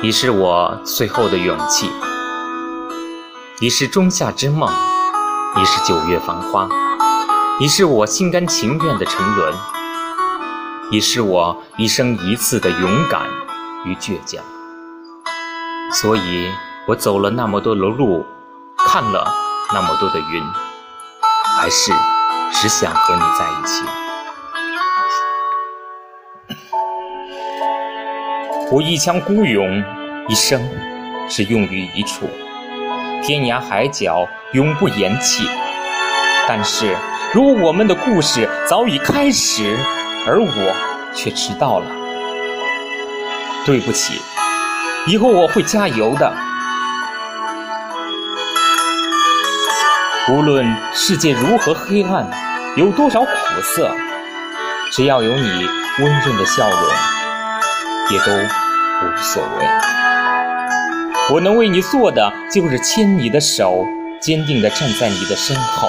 你是我最后的勇气，你是仲夏之梦，你是九月繁花，你是我心甘情愿的沉沦，你是我一生一次的勇敢与倔强。所以我走了那么多的路，看了那么多的云，还是只想和你在一起。我一腔孤勇，一生只用于一处，天涯海角永不言弃。但是，如果我们的故事早已开始，而我却迟到了，对不起，以后我会加油的。无论世界如何黑暗，有多少苦涩，只要有你温润的笑容。也都无所谓。我能为你做的，就是牵你的手，坚定地站在你的身后。